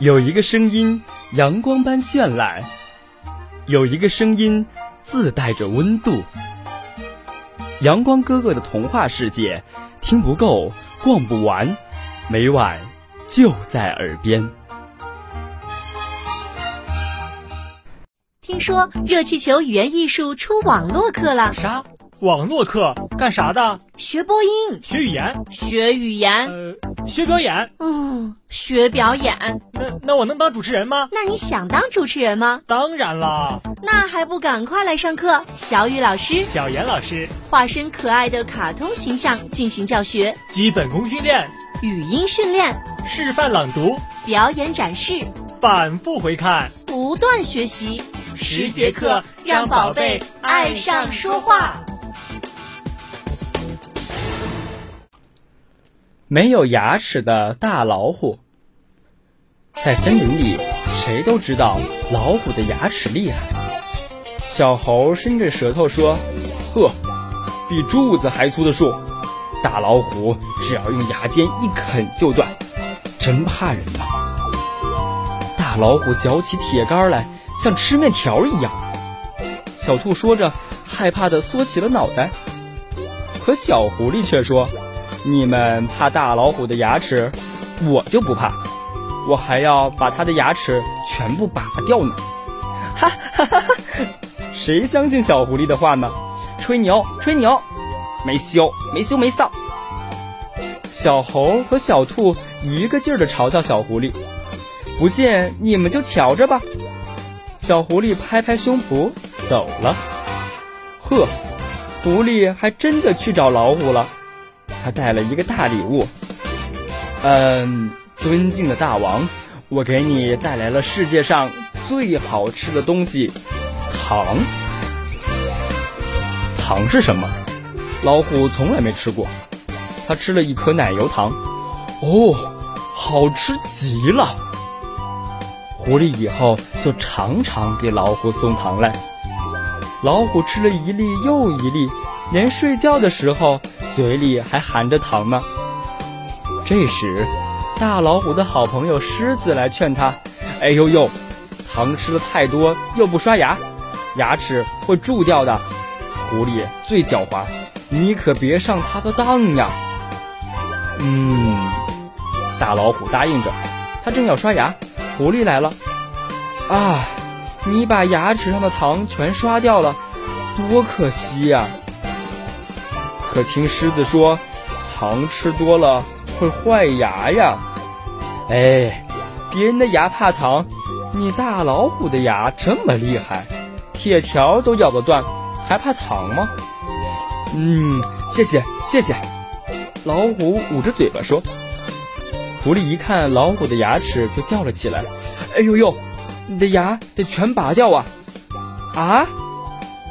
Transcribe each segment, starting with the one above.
有一个声音阳光般绚烂，有一个声音自带着温度。阳光哥哥的童话世界，听不够，逛不完，每晚就在耳边。听说热气球语言艺术出网络课了？啥？网络课干啥的？学播音，学语言，学语言，呃，学表演。嗯，学表演。那那我能当主持人吗？那你想当主持人吗？当然啦。那还不赶快来上课？小雨老师、小严老师化身可爱的卡通形象进行教学，基本功训练，语音训练，示范朗读，表演展示，反复回看，不断学习。十节课让宝贝爱上说话。没有牙齿的大老虎，在森林里，谁都知道老虎的牙齿厉害。小猴伸着舌头说：“呵，比柱子还粗的树，大老虎只要用牙尖一啃就断，真怕人呐！”大老虎嚼起铁杆来，像吃面条一样。小兔说着，害怕的缩起了脑袋。可小狐狸却说。你们怕大老虎的牙齿，我就不怕，我还要把它的牙齿全部拔掉呢！哈哈哈哈！谁相信小狐狸的话呢？吹牛，吹牛，没羞，没羞没臊！小猴和小兔一个劲儿的嘲笑小狐狸，不信你们就瞧着吧！小狐狸拍拍胸脯走了。呵，狐狸还真的去找老虎了。他带了一个大礼物，嗯，尊敬的大王，我给你带来了世界上最好吃的东西——糖。糖是什么？老虎从来没吃过。他吃了一颗奶油糖，哦，好吃极了。狐狸以后就常常给老虎送糖来。老虎吃了一粒又一粒，连睡觉的时候。嘴里还含着糖呢。这时，大老虎的好朋友狮子来劝他：“哎呦呦，糖吃的太多又不刷牙，牙齿会蛀掉的。狐狸最狡猾，你可别上他的当呀。”嗯，大老虎答应着。他正要刷牙，狐狸来了。啊，你把牙齿上的糖全刷掉了，多可惜呀！可听狮子说，糖吃多了会坏牙呀！哎，别人的牙怕糖，你大老虎的牙这么厉害，铁条都咬得断，还怕糖吗？嗯，谢谢谢谢。老虎捂着嘴巴说。狐狸一看老虎的牙齿，就叫了起来：“哎呦呦，你的牙得全拔掉啊！”啊！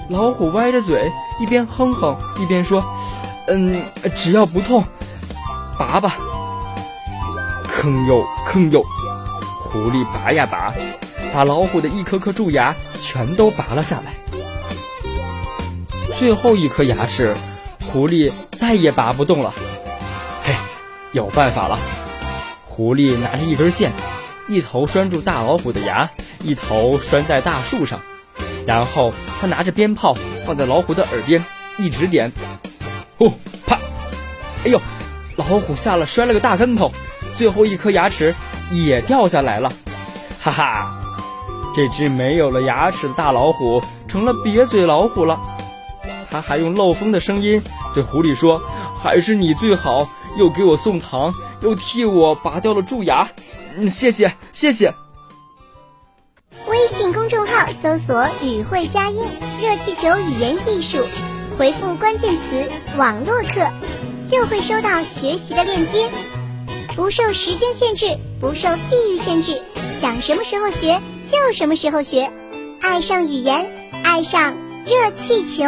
老虎歪着嘴，一边哼哼一边说：“嗯，只要不痛，拔吧。”坑呦坑呦，狐狸拔呀拔，把老虎的一颗颗蛀牙全都拔了下来。最后一颗牙齿，狐狸再也拔不动了。嘿，有办法了！狐狸拿着一根线，一头拴住大老虎的牙，一头拴在大树上。然后他拿着鞭炮放在老虎的耳边，一直点，呼啪，哎呦，老虎吓了，摔了个大跟头，最后一颗牙齿也掉下来了，哈哈，这只没有了牙齿的大老虎成了瘪嘴老虎了。他还用漏风的声音对狐狸说：“还是你最好，又给我送糖，又替我拔掉了蛀牙，嗯，谢谢，谢谢。”微信公众号搜索“语会佳音热气球语言艺术”，回复关键词“网络课”，就会收到学习的链接。不受时间限制，不受地域限制，想什么时候学就什么时候学。爱上语言，爱上热气球。